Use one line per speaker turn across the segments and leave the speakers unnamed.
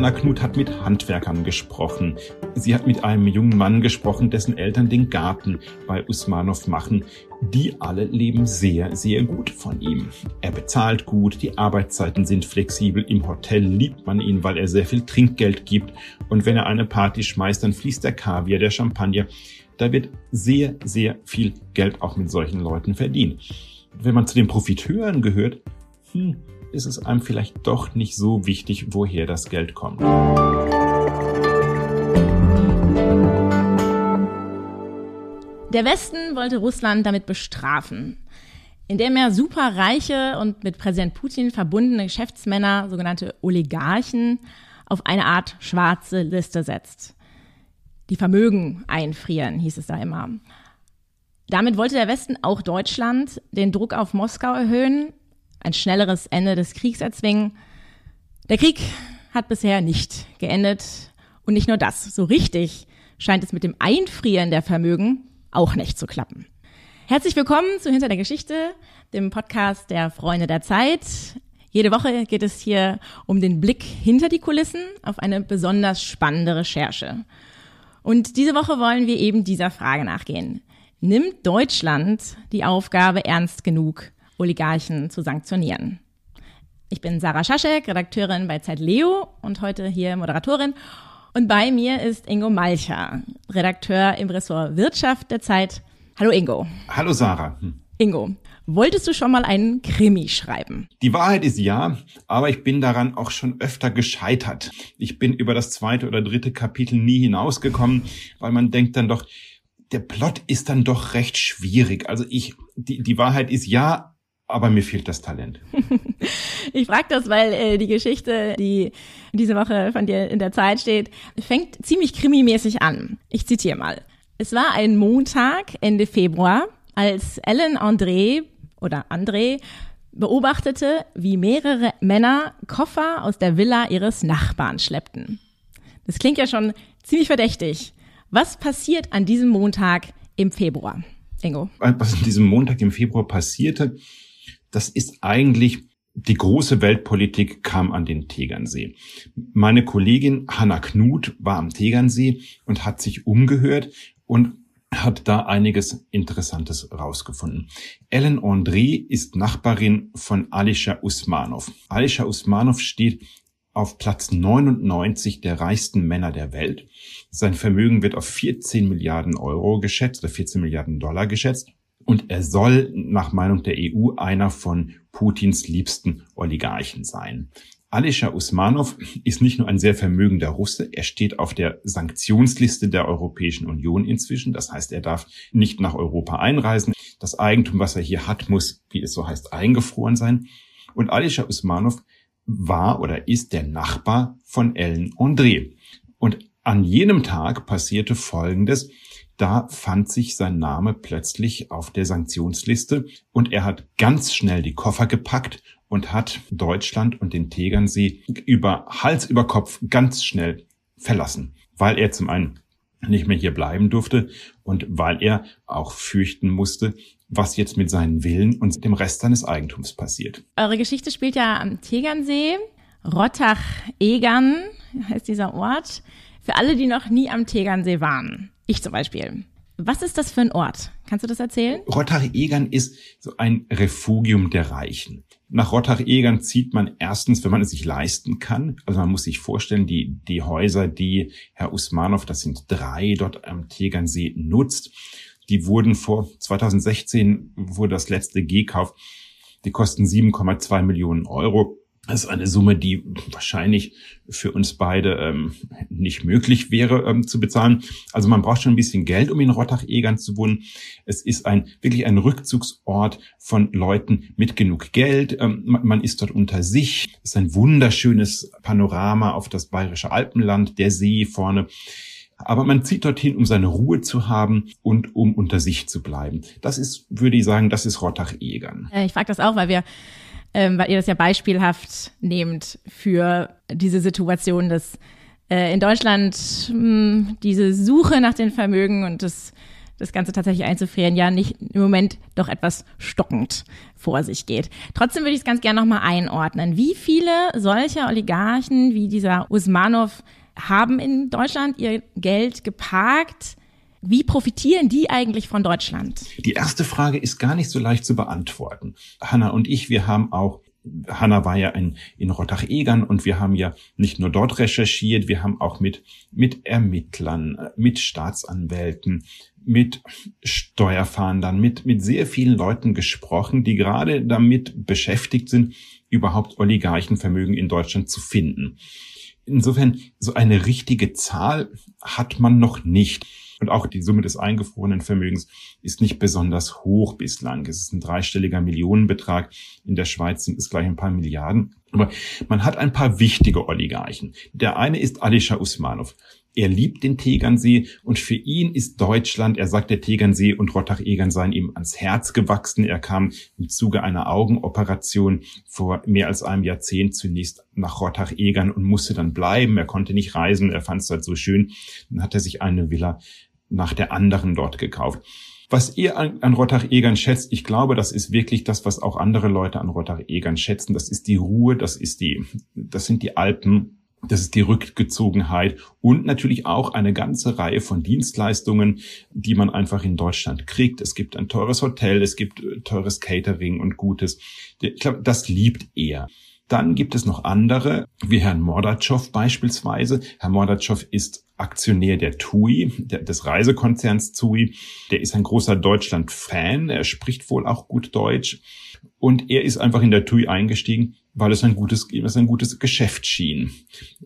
Hanna Knut hat mit Handwerkern gesprochen. Sie hat mit einem jungen Mann gesprochen, dessen Eltern den Garten bei Usmanov machen. Die alle leben sehr, sehr gut von ihm. Er bezahlt gut, die Arbeitszeiten sind flexibel, im Hotel liebt man ihn, weil er sehr viel Trinkgeld gibt und wenn er eine Party schmeißt, dann fließt der Kaviar, der Champagner. Da wird sehr, sehr viel Geld auch mit solchen Leuten verdient. Wenn man zu den Profiteuren gehört, hm, ist es einem vielleicht doch nicht so wichtig, woher das Geld kommt.
Der Westen wollte Russland damit bestrafen, indem er superreiche und mit Präsident Putin verbundene Geschäftsmänner, sogenannte Oligarchen, auf eine Art schwarze Liste setzt. Die Vermögen einfrieren, hieß es da immer. Damit wollte der Westen auch Deutschland den Druck auf Moskau erhöhen, ein schnelleres Ende des Kriegs erzwingen. Der Krieg hat bisher nicht geendet. Und nicht nur das, so richtig scheint es mit dem Einfrieren der Vermögen auch nicht zu klappen. Herzlich willkommen zu Hinter der Geschichte, dem Podcast der Freunde der Zeit. Jede Woche geht es hier um den Blick hinter die Kulissen auf eine besonders spannende Recherche. Und diese Woche wollen wir eben dieser Frage nachgehen. Nimmt Deutschland die Aufgabe ernst genug, Oligarchen zu sanktionieren. Ich bin Sarah Schaschek, Redakteurin bei Zeit Leo und heute hier Moderatorin. Und bei mir ist Ingo Malcher, Redakteur im Ressort Wirtschaft der Zeit. Hallo Ingo.
Hallo Sarah. Hm.
Ingo, wolltest du schon mal einen Krimi schreiben?
Die Wahrheit ist ja, aber ich bin daran auch schon öfter gescheitert. Ich bin über das zweite oder dritte Kapitel nie hinausgekommen, weil man denkt dann doch, der Plot ist dann doch recht schwierig. Also ich, die, die Wahrheit ist ja, aber mir fehlt das Talent.
ich frage das, weil äh, die Geschichte, die diese Woche von dir in der Zeit steht, fängt ziemlich krimimäßig an. Ich zitiere mal. Es war ein Montag Ende Februar, als Ellen André oder André beobachtete, wie mehrere Männer Koffer aus der Villa ihres Nachbarn schleppten. Das klingt ja schon ziemlich verdächtig. Was passiert an diesem Montag im Februar? Ingo.
Was an diesem Montag im Februar passierte, das ist eigentlich die große Weltpolitik kam an den Tegernsee. Meine Kollegin Hanna Knut war am Tegernsee und hat sich umgehört und hat da einiges Interessantes rausgefunden. Ellen André ist Nachbarin von Alisha Usmanov. Alisha Usmanov steht auf Platz 99 der reichsten Männer der Welt. Sein Vermögen wird auf 14 Milliarden Euro geschätzt oder 14 Milliarden Dollar geschätzt. Und er soll nach Meinung der EU einer von Putins liebsten Oligarchen sein. Alisher Usmanov ist nicht nur ein sehr vermögender Russe, er steht auf der Sanktionsliste der Europäischen Union inzwischen. Das heißt, er darf nicht nach Europa einreisen. Das Eigentum, was er hier hat, muss, wie es so heißt, eingefroren sein. Und Alisher Usmanov war oder ist der Nachbar von Ellen André. Und an jenem Tag passierte Folgendes. Da fand sich sein Name plötzlich auf der Sanktionsliste und er hat ganz schnell die Koffer gepackt und hat Deutschland und den Tegernsee über Hals über Kopf ganz schnell verlassen, weil er zum einen nicht mehr hier bleiben durfte und weil er auch fürchten musste, was jetzt mit seinen Villen und dem Rest seines Eigentums passiert.
Eure Geschichte spielt ja am Tegernsee. Rottach-Egern heißt dieser Ort. Für alle, die noch nie am Tegernsee waren. Ich zum Beispiel. Was ist das für ein Ort? Kannst du das erzählen?
Rottach-Egern ist so ein Refugium der Reichen. Nach Rottach-Egern zieht man erstens, wenn man es sich leisten kann. Also man muss sich vorstellen, die, die Häuser, die Herr Usmanov, das sind drei, dort am Tegernsee nutzt, die wurden vor 2016, wurde das letzte G-Kauf, die kosten 7,2 Millionen Euro. Das ist eine Summe, die wahrscheinlich für uns beide ähm, nicht möglich wäre ähm, zu bezahlen. Also man braucht schon ein bisschen Geld, um in Rottach-Egern zu wohnen. Es ist ein wirklich ein Rückzugsort von Leuten mit genug Geld. Ähm, man, ist dort unter sich. Es ist ein wunderschönes Panorama auf das bayerische Alpenland, der See vorne. Aber man zieht dorthin, um seine Ruhe zu haben und um unter sich zu bleiben. Das ist, würde ich sagen, das ist Rottach-Egern.
Äh, ich frage das auch, weil wir ähm, weil ihr das ja beispielhaft nehmt für diese Situation, dass äh, in Deutschland mh, hm, diese Suche nach den Vermögen und das das Ganze tatsächlich einzufrieren, ja nicht im Moment doch etwas stockend vor sich geht. Trotzdem würde ich es ganz gerne nochmal einordnen. Wie viele solcher Oligarchen wie dieser Usmanov haben in Deutschland ihr Geld geparkt? Wie profitieren die eigentlich von Deutschland?
Die erste Frage ist gar nicht so leicht zu beantworten. Hanna und ich, wir haben auch Hanna war ja in, in Rottach-Egern und wir haben ja nicht nur dort recherchiert, wir haben auch mit, mit Ermittlern, mit Staatsanwälten, mit Steuerfahndern, mit, mit sehr vielen Leuten gesprochen, die gerade damit beschäftigt sind, überhaupt Oligarchenvermögen in Deutschland zu finden. Insofern, so eine richtige Zahl hat man noch nicht. Und auch die Summe des eingefrorenen Vermögens ist nicht besonders hoch bislang. Es ist ein dreistelliger Millionenbetrag. In der Schweiz sind es gleich ein paar Milliarden. Aber man hat ein paar wichtige Oligarchen. Der eine ist Alisha Usmanov. Er liebt den Tegernsee und für ihn ist Deutschland, er sagt, der Tegernsee und Rottach-Egern seien ihm ans Herz gewachsen. Er kam im Zuge einer Augenoperation vor mehr als einem Jahrzehnt zunächst nach Rottach-Egern und musste dann bleiben. Er konnte nicht reisen, er fand es dort so schön. Dann hat er sich eine Villa nach der anderen dort gekauft. Was ihr an, an Rottach-Egern schätzt, ich glaube, das ist wirklich das, was auch andere Leute an Rottach-Egern schätzen. Das ist die Ruhe, das ist die, das sind die Alpen, das ist die Rückgezogenheit und natürlich auch eine ganze Reihe von Dienstleistungen, die man einfach in Deutschland kriegt. Es gibt ein teures Hotel, es gibt äh, teures Catering und Gutes. Ich glaube, das liebt er. Dann gibt es noch andere, wie Herrn Mordatschow beispielsweise. Herr Mordatschow ist Aktionär der TUI, des Reisekonzerns TUI. Der ist ein großer Deutschland-Fan. Er spricht wohl auch gut Deutsch. Und er ist einfach in der TUI eingestiegen, weil es ein gutes, es ein gutes Geschäft schien.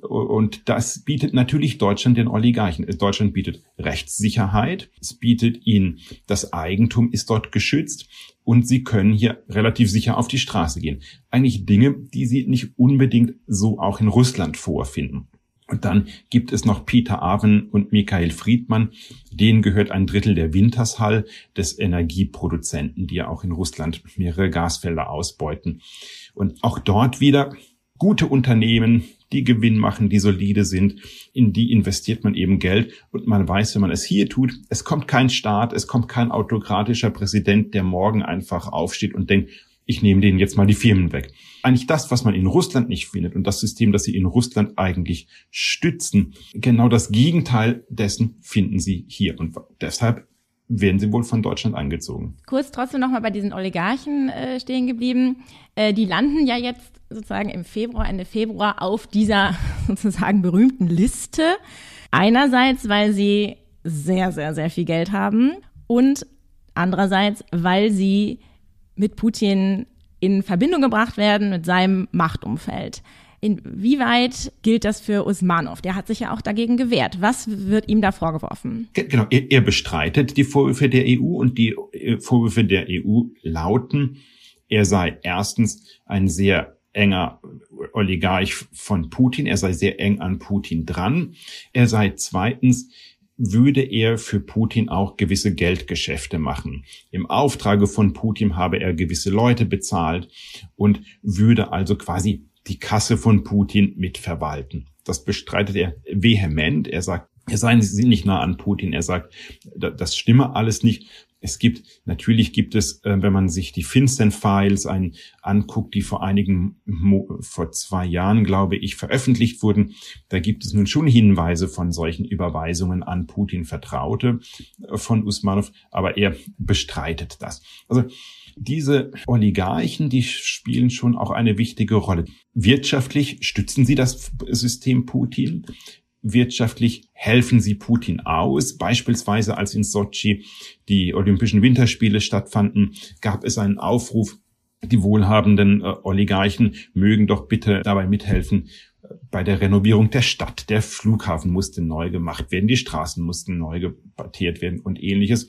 Und das bietet natürlich Deutschland den Oligarchen. Deutschland bietet Rechtssicherheit. Es bietet ihnen, das Eigentum ist dort geschützt und sie können hier relativ sicher auf die Straße gehen. Eigentlich Dinge, die sie nicht unbedingt so auch in Russland vorfinden. Und dann gibt es noch Peter Aven und Michael Friedmann. Denen gehört ein Drittel der Wintershall des Energieproduzenten, die ja auch in Russland mehrere Gasfelder ausbeuten. Und auch dort wieder gute Unternehmen, die Gewinn machen, die solide sind, in die investiert man eben Geld und man weiß, wenn man es hier tut, es kommt kein Staat, es kommt kein autokratischer Präsident, der morgen einfach aufsteht und denkt, ich nehme denen jetzt mal die Firmen weg. Eigentlich das, was man in Russland nicht findet und das System, das sie in Russland eigentlich stützen, genau das Gegenteil dessen finden sie hier. Und deshalb werden sie wohl von Deutschland angezogen.
Kurz trotzdem nochmal bei diesen Oligarchen äh, stehen geblieben. Äh, die landen ja jetzt sozusagen im Februar, Ende Februar auf dieser sozusagen berühmten Liste. Einerseits, weil sie sehr, sehr, sehr viel Geld haben und andererseits, weil sie mit Putin in Verbindung gebracht werden mit seinem Machtumfeld. Inwieweit gilt das für Usmanov? Der hat sich ja auch dagegen gewehrt. Was wird ihm da vorgeworfen?
Genau, er, er bestreitet die Vorwürfe der EU und die äh, Vorwürfe der EU lauten, er sei erstens ein sehr enger Oligarch von Putin, er sei sehr eng an Putin dran, er sei zweitens würde er für Putin auch gewisse Geldgeschäfte machen. Im Auftrage von Putin habe er gewisse Leute bezahlt und würde also quasi die Kasse von Putin mitverwalten. Das bestreitet er vehement. Er sagt, er sie nicht nah an Putin. Er sagt, das stimme alles nicht. Es gibt, natürlich gibt es, äh, wenn man sich die FinCEN-Files ein, anguckt, die vor einigen, vor zwei Jahren, glaube ich, veröffentlicht wurden, da gibt es nun schon Hinweise von solchen Überweisungen an Putin Vertraute äh, von Usmanov, aber er bestreitet das. Also, diese Oligarchen, die spielen schon auch eine wichtige Rolle. Wirtschaftlich stützen sie das System Putin wirtschaftlich helfen sie Putin aus. Beispielsweise als in Sochi die Olympischen Winterspiele stattfanden, gab es einen Aufruf, die wohlhabenden äh, Oligarchen mögen doch bitte dabei mithelfen bei der Renovierung der Stadt. Der Flughafen musste neu gemacht werden, die Straßen mussten neu gepartiert werden und ähnliches.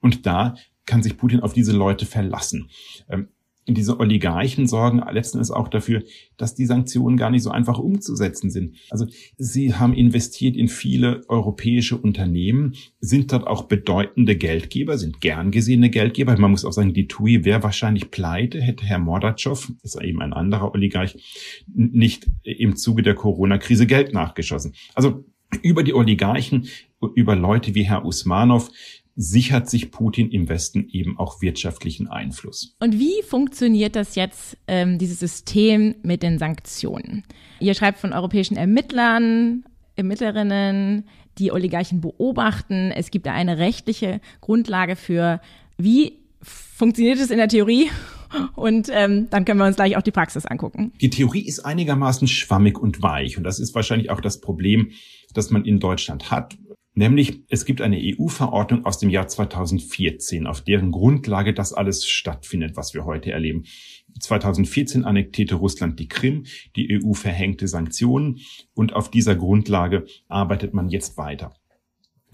Und da kann sich Putin auf diese Leute verlassen. Ähm, diese Oligarchen sorgen letzten Endes auch dafür, dass die Sanktionen gar nicht so einfach umzusetzen sind. Also sie haben investiert in viele europäische Unternehmen, sind dort auch bedeutende Geldgeber, sind gern gesehene Geldgeber. Man muss auch sagen, die TUI wäre wahrscheinlich pleite, hätte Herr Mordatschow, ist eben ein anderer Oligarch, nicht im Zuge der Corona-Krise Geld nachgeschossen. Also über die Oligarchen, über Leute wie Herr Usmanov sichert sich Putin im Westen eben auch wirtschaftlichen Einfluss.
Und wie funktioniert das jetzt, ähm, dieses System mit den Sanktionen? Ihr schreibt von europäischen Ermittlern, Ermittlerinnen, die Oligarchen beobachten. Es gibt da eine rechtliche Grundlage für, wie funktioniert es in der Theorie und ähm, dann können wir uns gleich auch die Praxis angucken.
Die Theorie ist einigermaßen schwammig und weich. Und das ist wahrscheinlich auch das Problem, das man in Deutschland hat. Nämlich, es gibt eine EU-Verordnung aus dem Jahr 2014, auf deren Grundlage das alles stattfindet, was wir heute erleben. 2014 annektierte Russland die Krim, die EU verhängte Sanktionen und auf dieser Grundlage arbeitet man jetzt weiter.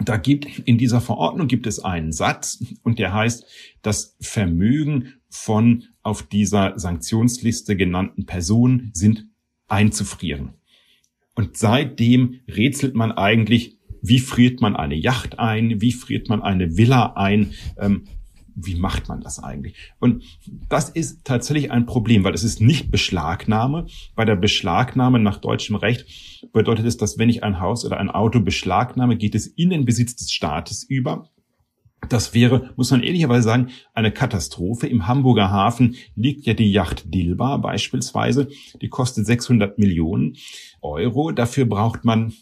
Da gibt, in dieser Verordnung gibt es einen Satz und der heißt, das Vermögen von auf dieser Sanktionsliste genannten Personen sind einzufrieren. Und seitdem rätselt man eigentlich, wie friert man eine Yacht ein, wie friert man eine Villa ein, ähm, wie macht man das eigentlich? Und das ist tatsächlich ein Problem, weil es ist nicht Beschlagnahme. Bei der Beschlagnahme nach deutschem Recht bedeutet es, dass wenn ich ein Haus oder ein Auto beschlagnahme, geht es in den Besitz des Staates über. Das wäre, muss man ehrlicherweise sagen, eine Katastrophe. Im Hamburger Hafen liegt ja die Yacht Dilba beispielsweise. Die kostet 600 Millionen Euro. Dafür braucht man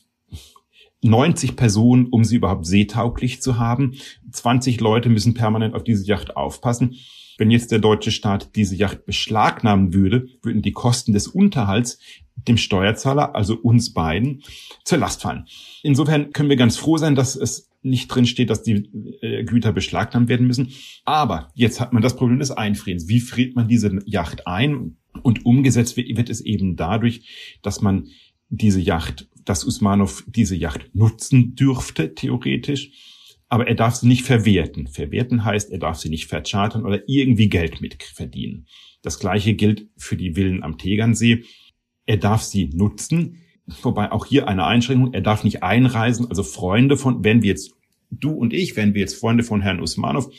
90 Personen, um sie überhaupt seetauglich zu haben. 20 Leute müssen permanent auf diese Yacht aufpassen. Wenn jetzt der deutsche Staat diese Yacht beschlagnahmen würde, würden die Kosten des Unterhalts dem Steuerzahler, also uns beiden, zur Last fallen. Insofern können wir ganz froh sein, dass es nicht drin steht, dass die äh, Güter beschlagnahmt werden müssen. Aber jetzt hat man das Problem des Einfrierens. Wie friert man diese Yacht ein? Und umgesetzt wird es eben dadurch, dass man diese Yacht, dass Usmanov diese Yacht nutzen dürfte, theoretisch. Aber er darf sie nicht verwerten. Verwerten heißt, er darf sie nicht verchartern oder irgendwie Geld mit verdienen. Das gleiche gilt für die Villen am Tegernsee. Er darf sie nutzen, wobei auch hier eine Einschränkung, er darf nicht einreisen, also Freunde von, wenn wir jetzt, du und ich, wenn wir jetzt Freunde von Herrn Usmanov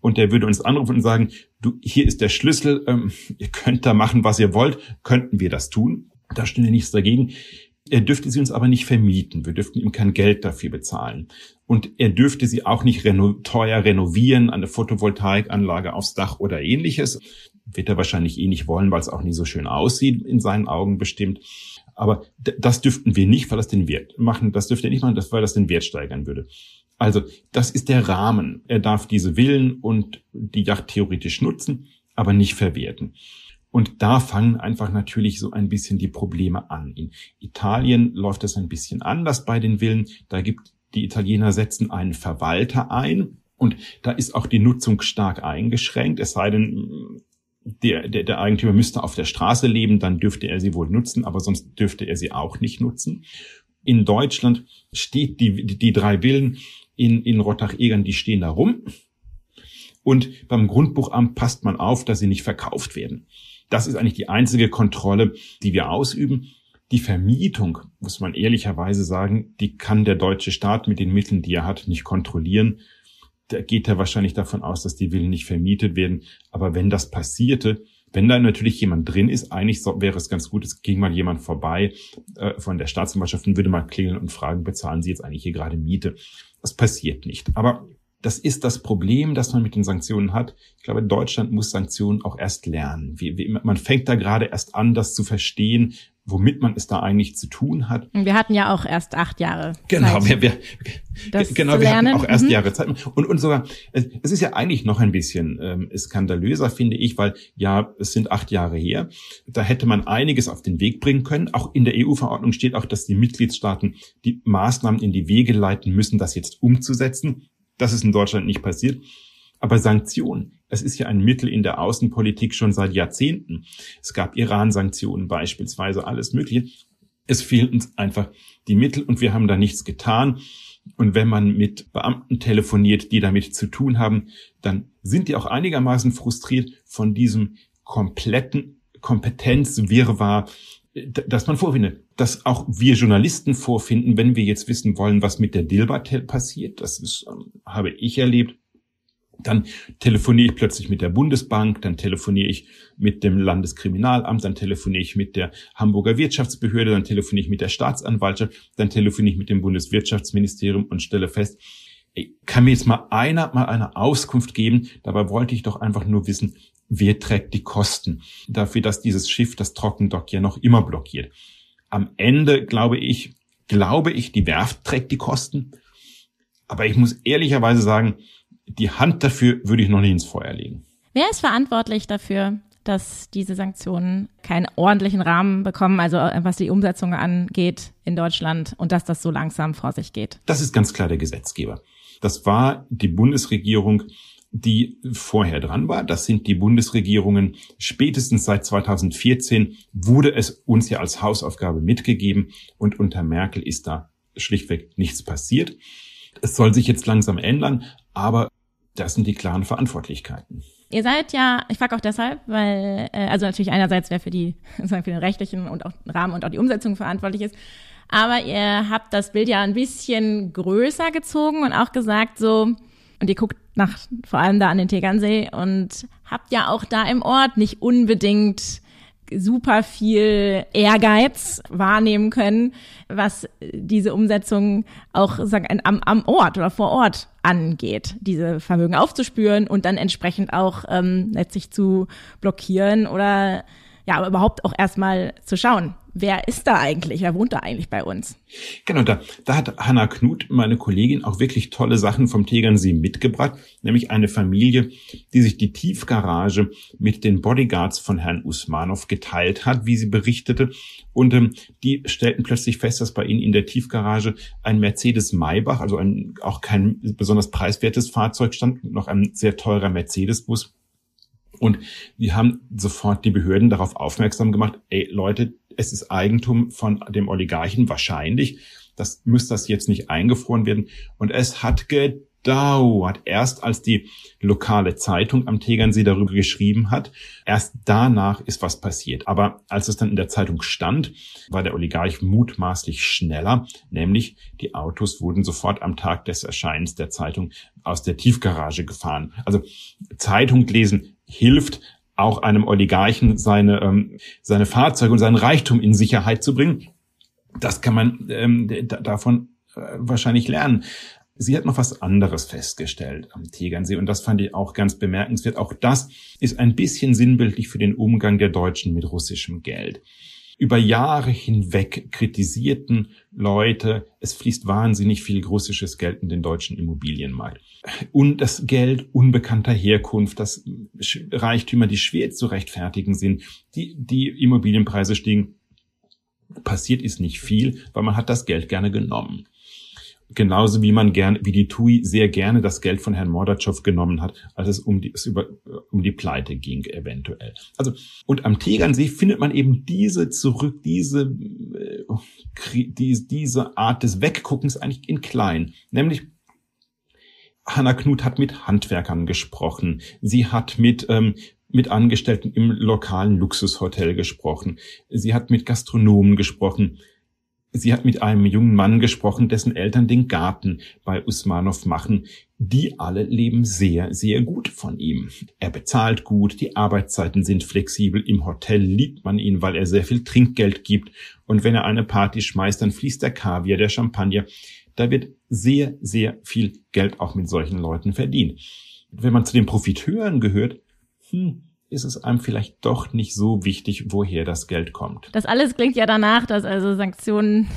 und der würde uns anrufen und sagen, du, hier ist der Schlüssel, ähm, ihr könnt da machen, was ihr wollt, könnten wir das tun. Da stünde nichts dagegen. Er dürfte sie uns aber nicht vermieten. Wir dürften ihm kein Geld dafür bezahlen. Und er dürfte sie auch nicht reno teuer renovieren, eine Photovoltaikanlage aufs Dach oder ähnliches. Wird er wahrscheinlich eh nicht wollen, weil es auch nie so schön aussieht, in seinen Augen bestimmt. Aber das dürften wir nicht, weil das den Wert machen. Das dürfte er nicht machen, weil das den Wert steigern würde. Also, das ist der Rahmen. Er darf diese Villen und die Yacht theoretisch nutzen, aber nicht verwerten. Und da fangen einfach natürlich so ein bisschen die Probleme an. In Italien läuft es ein bisschen anders bei den Villen. Da gibt die Italiener setzen einen Verwalter ein und da ist auch die Nutzung stark eingeschränkt. Es sei denn, der, der, der Eigentümer müsste auf der Straße leben, dann dürfte er sie wohl nutzen, aber sonst dürfte er sie auch nicht nutzen. In Deutschland steht die, die, drei Villen in, in Rottach-Egern, die stehen da rum. Und beim Grundbuchamt passt man auf, dass sie nicht verkauft werden. Das ist eigentlich die einzige Kontrolle, die wir ausüben. Die Vermietung, muss man ehrlicherweise sagen, die kann der deutsche Staat mit den Mitteln, die er hat, nicht kontrollieren. Da geht er wahrscheinlich davon aus, dass die Villen nicht vermietet werden. Aber wenn das passierte, wenn da natürlich jemand drin ist, eigentlich wäre es ganz gut, es ging mal jemand vorbei äh, von der Staatsanwaltschaft und würde mal klingeln und fragen, bezahlen Sie jetzt eigentlich hier gerade Miete? Das passiert nicht. Aber das ist das Problem, das man mit den Sanktionen hat. Ich glaube, Deutschland muss Sanktionen auch erst lernen. Wie, wie, man fängt da gerade erst an, das zu verstehen, womit man es da eigentlich zu tun hat.
Wir hatten ja auch erst acht Jahre.
Genau, Zeit, wir, wir, genau, wir hatten auch erst mhm. Jahre Zeit. Und, und sogar, es ist ja eigentlich noch ein bisschen ähm, skandalöser, finde ich, weil ja, es sind acht Jahre her. Da hätte man einiges auf den Weg bringen können. Auch in der EU-Verordnung steht auch, dass die Mitgliedstaaten die Maßnahmen in die Wege leiten müssen, das jetzt umzusetzen. Das ist in Deutschland nicht passiert. Aber Sanktionen, es ist ja ein Mittel in der Außenpolitik schon seit Jahrzehnten. Es gab Iran-Sanktionen beispielsweise, alles Mögliche. Es fehlen uns einfach die Mittel und wir haben da nichts getan. Und wenn man mit Beamten telefoniert, die damit zu tun haben, dann sind die auch einigermaßen frustriert von diesem kompletten Kompetenzwirrwarr, dass man vorfindet, dass auch wir Journalisten vorfinden, wenn wir jetzt wissen wollen, was mit der Dilbert passiert. Das ist, ähm, habe ich erlebt. Dann telefoniere ich plötzlich mit der Bundesbank, dann telefoniere ich mit dem Landeskriminalamt, dann telefoniere ich mit der Hamburger Wirtschaftsbehörde, dann telefoniere ich mit der Staatsanwaltschaft, dann telefoniere ich mit dem Bundeswirtschaftsministerium und stelle fest, kann mir jetzt mal einer mal eine Auskunft geben? Dabei wollte ich doch einfach nur wissen, wer trägt die Kosten dafür, dass dieses Schiff das Trockendock ja noch immer blockiert. Am Ende glaube ich, glaube ich, die Werft trägt die Kosten. Aber ich muss ehrlicherweise sagen, die Hand dafür würde ich noch nicht ins Feuer legen.
Wer ist verantwortlich dafür, dass diese Sanktionen keinen ordentlichen Rahmen bekommen, also was die Umsetzung angeht in Deutschland und dass das so langsam vor sich geht?
Das ist ganz klar der Gesetzgeber. Das war die Bundesregierung, die vorher dran war. Das sind die Bundesregierungen. Spätestens seit 2014 wurde es uns ja als Hausaufgabe mitgegeben und unter Merkel ist da schlichtweg nichts passiert. Es soll sich jetzt langsam ändern, aber das sind die klaren Verantwortlichkeiten.
Ihr seid ja, ich frage auch deshalb, weil, äh, also natürlich einerseits, wer für die, für den rechtlichen und auch Rahmen und auch die Umsetzung verantwortlich ist, aber ihr habt das Bild ja ein bisschen größer gezogen und auch gesagt so, und ihr guckt nach, vor allem da an den Tegernsee und habt ja auch da im Ort nicht unbedingt super viel Ehrgeiz wahrnehmen können, was diese Umsetzung auch sagen, am, am Ort oder vor Ort angeht, diese Vermögen aufzuspüren und dann entsprechend auch ähm, letztlich zu blockieren oder ja, aber überhaupt auch erstmal zu schauen, wer ist da eigentlich, wer wohnt da eigentlich bei uns?
Genau, da, da hat Hanna Knut, meine Kollegin, auch wirklich tolle Sachen vom Tegernsee mitgebracht, nämlich eine Familie, die sich die Tiefgarage mit den Bodyguards von Herrn Usmanov geteilt hat, wie sie berichtete. Und ähm, die stellten plötzlich fest, dass bei ihnen in der Tiefgarage ein Mercedes Maybach, also ein, auch kein besonders preiswertes Fahrzeug stand, noch ein sehr teurer Mercedes-Bus. Und wir haben sofort die Behörden darauf aufmerksam gemacht, ey Leute, es ist Eigentum von dem Oligarchen wahrscheinlich. Das müsste das jetzt nicht eingefroren werden. Und es hat gedauert. Erst als die lokale Zeitung am Tegernsee darüber geschrieben hat, erst danach ist was passiert. Aber als es dann in der Zeitung stand, war der Oligarch mutmaßlich schneller, nämlich die Autos wurden sofort am Tag des Erscheinens der Zeitung aus der Tiefgarage gefahren. Also Zeitung lesen hilft, auch einem Oligarchen seine, ähm, seine Fahrzeuge und seinen Reichtum in Sicherheit zu bringen. Das kann man ähm, davon äh, wahrscheinlich lernen. Sie hat noch was anderes festgestellt am Tegernsee und das fand ich auch ganz bemerkenswert. Auch das ist ein bisschen sinnbildlich für den Umgang der Deutschen mit russischem Geld über Jahre hinweg kritisierten Leute, es fließt wahnsinnig viel russisches Geld in den deutschen Immobilienmarkt. Und das Geld unbekannter Herkunft, das Reichtümer, die schwer zu rechtfertigen sind, die, die Immobilienpreise stiegen. Passiert ist nicht viel, weil man hat das Geld gerne genommen. Genauso wie man gerne, wie die TUI sehr gerne das Geld von Herrn Mordatschow genommen hat, als es um die, es über, um die Pleite ging, eventuell. Also, und am Tegernsee findet man eben diese zurück, diese, äh, die, diese Art des Wegguckens eigentlich in klein. Nämlich, Hanna Knut hat mit Handwerkern gesprochen. Sie hat mit, ähm, mit Angestellten im lokalen Luxushotel gesprochen. Sie hat mit Gastronomen gesprochen. Sie hat mit einem jungen Mann gesprochen, dessen Eltern den Garten bei Usmanov machen. Die alle leben sehr, sehr gut von ihm. Er bezahlt gut, die Arbeitszeiten sind flexibel, im Hotel liebt man ihn, weil er sehr viel Trinkgeld gibt. Und wenn er eine Party schmeißt, dann fließt der Kaviar, der Champagner. Da wird sehr, sehr viel Geld auch mit solchen Leuten verdient. Wenn man zu den Profiteuren gehört, hm, ist es einem vielleicht doch nicht so wichtig, woher das Geld kommt.
Das alles klingt ja danach, dass also Sanktionen,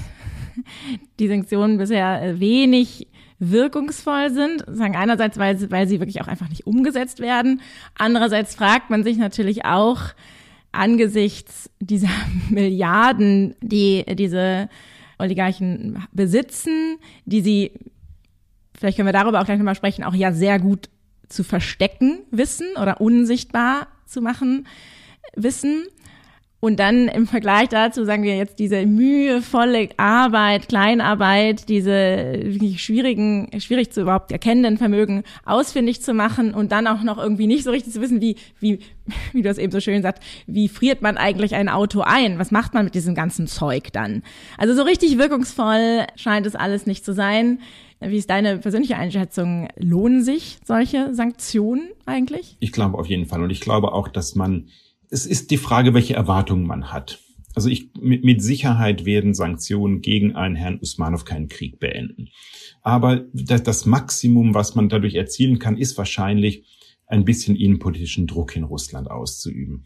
die Sanktionen bisher äh, wenig wirkungsvoll sind. Sagen einerseits, weil, weil sie wirklich auch einfach nicht umgesetzt werden. Andererseits fragt man sich natürlich auch angesichts dieser Milliarden, die diese Oligarchen besitzen, die sie, vielleicht können wir darüber auch gleich nochmal sprechen, auch ja sehr gut zu verstecken wissen oder unsichtbar zu machen wissen. Und dann im Vergleich dazu sagen wir jetzt diese mühevolle Arbeit, Kleinarbeit, diese schwierigen, schwierig zu überhaupt erkennenden Vermögen ausfindig zu machen und dann auch noch irgendwie nicht so richtig zu wissen, wie, wie, wie du es eben so schön sagst, wie friert man eigentlich ein Auto ein? Was macht man mit diesem ganzen Zeug dann? Also so richtig wirkungsvoll scheint es alles nicht zu sein. Wie ist deine persönliche Einschätzung? Lohnen sich solche Sanktionen eigentlich?
Ich glaube auf jeden Fall. Und ich glaube auch, dass man, es ist die Frage, welche Erwartungen man hat. Also ich, mit, mit Sicherheit werden Sanktionen gegen einen Herrn Usmanov keinen Krieg beenden. Aber das, das Maximum, was man dadurch erzielen kann, ist wahrscheinlich, ein bisschen innenpolitischen Druck in Russland auszuüben.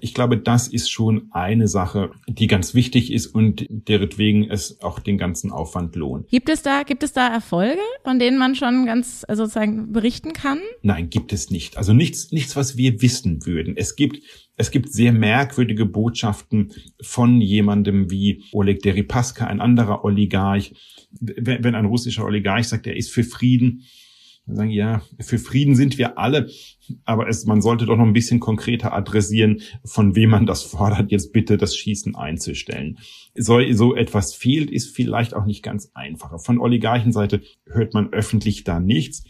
Ich glaube, das ist schon eine Sache, die ganz wichtig ist und deretwegen es auch den ganzen Aufwand lohnt.
Gibt es da, gibt es da Erfolge, von denen man schon ganz äh, sozusagen berichten kann?
Nein, gibt es nicht. Also nichts, nichts, was wir wissen würden. Es gibt es gibt sehr merkwürdige Botschaften von jemandem wie Oleg Deripaska, ein anderer Oligarch. Wenn ein russischer Oligarch sagt, er ist für Frieden, sagen, ja, für Frieden sind wir alle, aber es, man sollte doch noch ein bisschen konkreter adressieren, von wem man das fordert, jetzt bitte das Schießen einzustellen. So, so etwas fehlt, ist vielleicht auch nicht ganz einfacher. Von Oligarchenseite hört man öffentlich da nichts.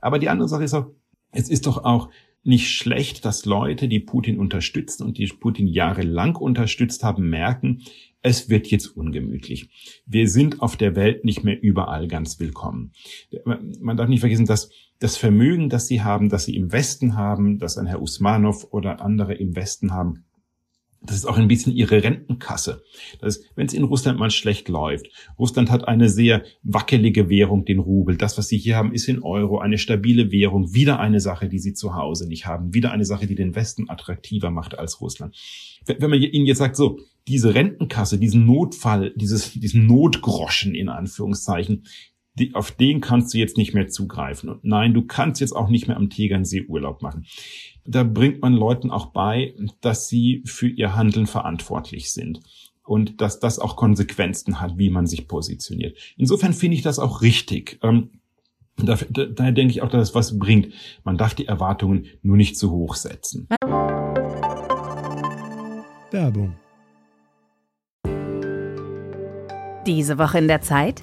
Aber die andere Sache ist auch, es ist doch auch nicht schlecht, dass Leute, die Putin unterstützen und die Putin jahrelang unterstützt haben, merken, es wird jetzt ungemütlich. Wir sind auf der Welt nicht mehr überall ganz willkommen. Man darf nicht vergessen, dass das Vermögen, das sie haben, das sie im Westen haben, das ein Herr Usmanov oder andere im Westen haben, das ist auch ein bisschen ihre Rentenkasse. Das ist, wenn es in Russland mal schlecht läuft. Russland hat eine sehr wackelige Währung, den Rubel. Das, was sie hier haben, ist in Euro, eine stabile Währung. Wieder eine Sache, die sie zu Hause nicht haben. Wieder eine Sache, die den Westen attraktiver macht als Russland. Wenn man ihnen jetzt sagt, so, diese Rentenkasse, diesen Notfall, dieses, diesen Notgroschen in Anführungszeichen, die, auf den kannst du jetzt nicht mehr zugreifen. Und nein, du kannst jetzt auch nicht mehr am Tegernsee Urlaub machen. Da bringt man Leuten auch bei, dass sie für ihr Handeln verantwortlich sind und dass das auch Konsequenzen hat, wie man sich positioniert. Insofern finde ich das auch richtig. Ähm, daher, daher denke ich auch, dass es was bringt. Man darf die Erwartungen nur nicht zu hoch setzen.
Werbung.
Diese Woche in der Zeit?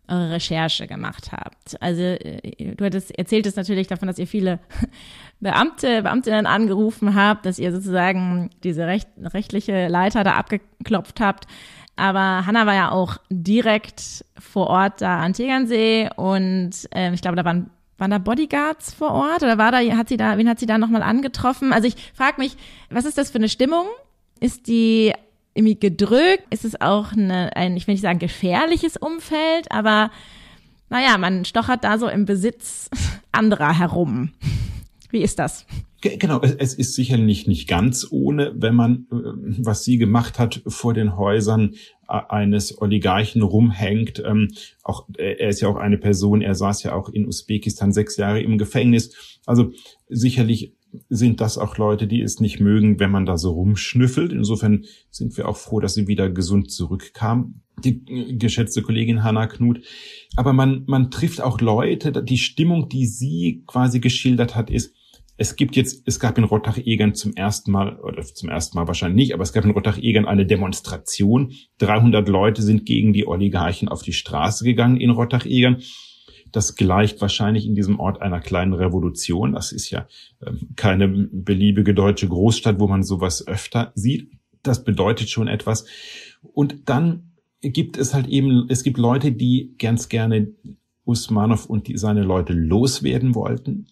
eure Recherche gemacht habt. Also äh, du hattest erzählt es natürlich davon, dass ihr viele Beamte, Beamtinnen angerufen habt, dass ihr sozusagen diese recht, rechtliche Leiter da abgeklopft habt. Aber Hanna war ja auch direkt vor Ort da an Tegernsee und äh, ich glaube, da waren waren da Bodyguards vor Ort oder war da hat sie da wen hat sie da nochmal angetroffen? Also ich frage mich, was ist das für eine Stimmung? Ist die irgendwie gedrückt? Ist es auch eine, ein, ich will nicht sagen gefährliches Umfeld, aber naja, man stochert da so im Besitz anderer herum. Wie ist das?
Genau, es ist sicherlich nicht ganz ohne, wenn man, äh, was sie gemacht hat, vor den Häusern äh, eines Oligarchen rumhängt. Ähm, auch er ist ja auch eine Person, er saß ja auch in Usbekistan sechs Jahre im Gefängnis. Also sicherlich sind das auch Leute, die es nicht mögen, wenn man da so rumschnüffelt. Insofern sind wir auch froh, dass sie wieder gesund zurückkam, die geschätzte Kollegin Hanna Knut. Aber man, man trifft auch Leute, die Stimmung, die sie quasi geschildert hat, ist, es gibt jetzt, es gab in Rottach-Egern zum ersten Mal, oder zum ersten Mal wahrscheinlich nicht, aber es gab in Rottach-Egern eine Demonstration. 300 Leute sind gegen die Oligarchen auf die Straße gegangen in Rottach-Egern. Das gleicht wahrscheinlich in diesem Ort einer kleinen Revolution. Das ist ja ähm, keine beliebige deutsche Großstadt, wo man sowas öfter sieht. Das bedeutet schon etwas. Und dann gibt es halt eben, es gibt Leute, die ganz gerne Usmanov und die, seine Leute loswerden wollten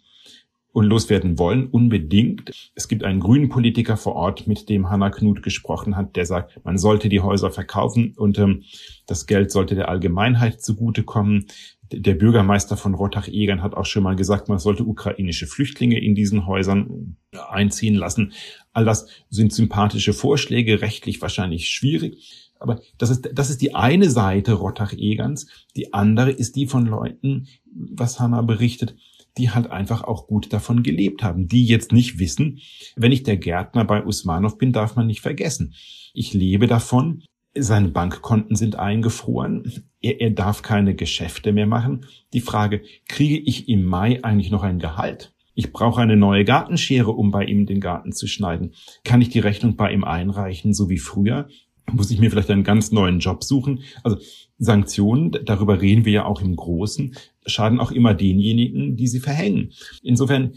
und loswerden wollen, unbedingt. Es gibt einen grünen Politiker vor Ort, mit dem Hanna Knut gesprochen hat, der sagt, man sollte die Häuser verkaufen und ähm, das Geld sollte der Allgemeinheit zugutekommen. Der Bürgermeister von Rottach-Egern hat auch schon mal gesagt, man sollte ukrainische Flüchtlinge in diesen Häusern einziehen lassen. All das sind sympathische Vorschläge, rechtlich wahrscheinlich schwierig. Aber das ist, das ist die eine Seite Rottach-Egerns. Die andere ist die von Leuten, was Hanna berichtet, die halt einfach auch gut davon gelebt haben, die jetzt nicht wissen, wenn ich der Gärtner bei Usmanov bin, darf man nicht vergessen. Ich lebe davon, seine Bankkonten sind eingefroren. Er, er darf keine Geschäfte mehr machen. Die Frage, kriege ich im Mai eigentlich noch ein Gehalt? Ich brauche eine neue Gartenschere, um bei ihm den Garten zu schneiden. Kann ich die Rechnung bei ihm einreichen, so wie früher? muss ich mir vielleicht einen ganz neuen Job suchen. Also Sanktionen, darüber reden wir ja auch im Großen, schaden auch immer denjenigen, die sie verhängen. Insofern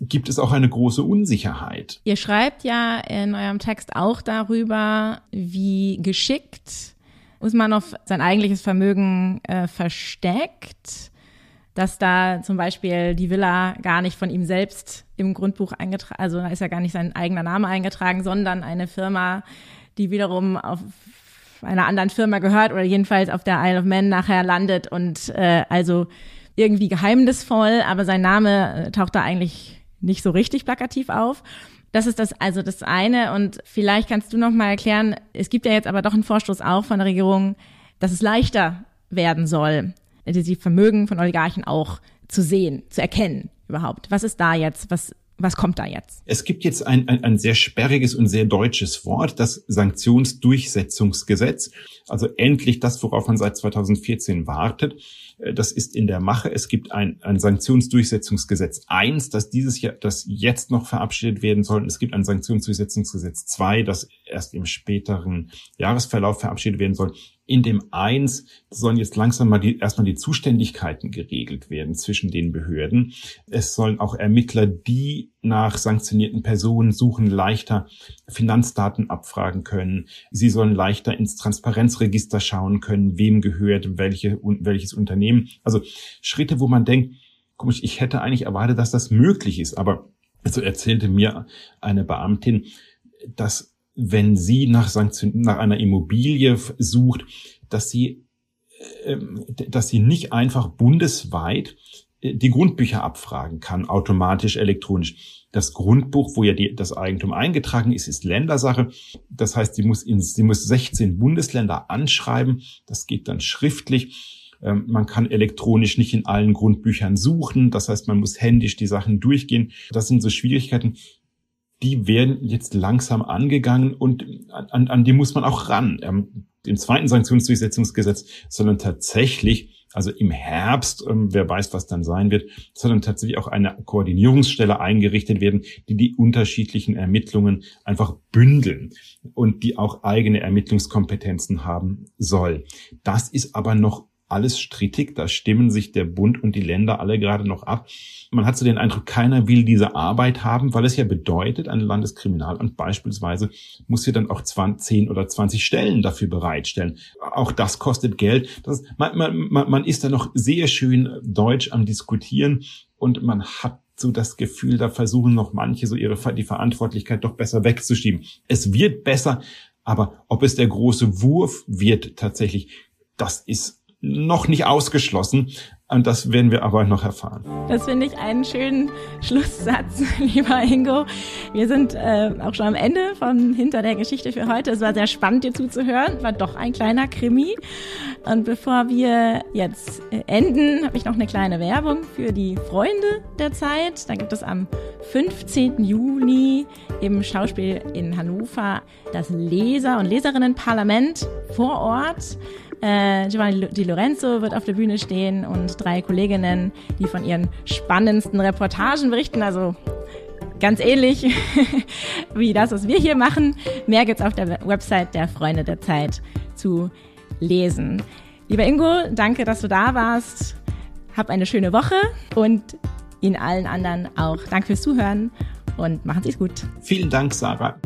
gibt es auch eine große Unsicherheit.
Ihr schreibt ja in eurem Text auch darüber, wie geschickt Usmanov sein eigentliches Vermögen äh, versteckt, dass da zum Beispiel die Villa gar nicht von ihm selbst im Grundbuch eingetragen, also da ist ja gar nicht sein eigener Name eingetragen, sondern eine Firma, die wiederum auf einer anderen Firma gehört oder jedenfalls auf der Isle of Man nachher landet und äh, also irgendwie geheimnisvoll, aber sein Name äh, taucht da eigentlich nicht so richtig plakativ auf. Das ist das also das eine und vielleicht kannst du noch mal erklären, es gibt ja jetzt aber doch einen Vorstoß auch von der Regierung, dass es leichter werden soll, die Vermögen von Oligarchen auch zu sehen, zu erkennen überhaupt. Was ist da jetzt? Was was kommt da jetzt?
Es gibt jetzt ein, ein, ein sehr sperriges und sehr deutsches Wort, das Sanktionsdurchsetzungsgesetz. Also endlich das, worauf man seit 2014 wartet. Äh, das ist in der Mache. Es gibt ein, ein Sanktionsdurchsetzungsgesetz 1, das dieses Jahr, das jetzt noch verabschiedet werden soll. Es gibt ein Sanktionsdurchsetzungsgesetz 2, das erst im späteren Jahresverlauf verabschiedet werden soll. In dem eins sollen jetzt langsam mal die, erstmal die Zuständigkeiten geregelt werden zwischen den Behörden. Es sollen auch Ermittler, die nach sanktionierten Personen suchen, leichter Finanzdaten abfragen können. Sie sollen leichter ins Transparenzregister schauen können, wem gehört welche, welches Unternehmen. Also Schritte, wo man denkt, komisch, ich hätte eigentlich erwartet, dass das möglich ist. Aber so erzählte mir eine Beamtin, dass wenn sie nach, Sanktion, nach einer Immobilie sucht, dass sie, äh, dass sie nicht einfach bundesweit die Grundbücher abfragen kann, automatisch elektronisch. Das Grundbuch, wo ja die, das Eigentum eingetragen ist, ist Ländersache. Das heißt, sie muss, in, sie muss 16 Bundesländer anschreiben. Das geht dann schriftlich. Ähm, man kann elektronisch nicht in allen Grundbüchern suchen. Das heißt, man muss händisch die Sachen durchgehen. Das sind so Schwierigkeiten die werden jetzt langsam angegangen und an, an die muss man auch ran. Ähm, Im zweiten Sanktionsdurchsetzungsgesetz, sondern tatsächlich, also im Herbst, ähm, wer weiß, was dann sein wird, sondern tatsächlich auch eine Koordinierungsstelle eingerichtet werden, die die unterschiedlichen Ermittlungen einfach bündeln und die auch eigene Ermittlungskompetenzen haben soll. Das ist aber noch alles strittig. Da stimmen sich der Bund und die Länder alle gerade noch ab. Man hat so den Eindruck, keiner will diese Arbeit haben, weil es ja bedeutet, ein Landeskriminalamt beispielsweise muss hier dann auch 10 oder 20 Stellen dafür bereitstellen. Auch das kostet Geld. Das, man, man, man ist da noch sehr schön deutsch am Diskutieren und man hat so das Gefühl, da versuchen noch manche so ihre die Verantwortlichkeit doch besser wegzuschieben. Es wird besser, aber ob es der große Wurf wird tatsächlich, das ist noch nicht ausgeschlossen. Und das werden wir aber noch erfahren.
Das finde ich einen schönen Schlusssatz, lieber Ingo. Wir sind äh, auch schon am Ende von Hinter der Geschichte für heute. Es war sehr spannend, dir zuzuhören. War doch ein kleiner Krimi. Und bevor wir jetzt äh, enden, habe ich noch eine kleine Werbung für die Freunde der Zeit. Da gibt es am 15. Juni im Schauspiel in Hannover das Leser- und Leserinnenparlament vor Ort. Äh, Giovanni Di Lorenzo wird auf der Bühne stehen und drei Kolleginnen, die von ihren spannendsten Reportagen berichten. Also ganz ähnlich wie das, was wir hier machen. Mehr gibt's auf der Website der Freunde der Zeit zu lesen. Lieber Ingo, danke, dass du da warst. Hab eine schöne Woche und Ihnen allen anderen auch danke fürs Zuhören und machen Sie es gut.
Vielen Dank, Sarah.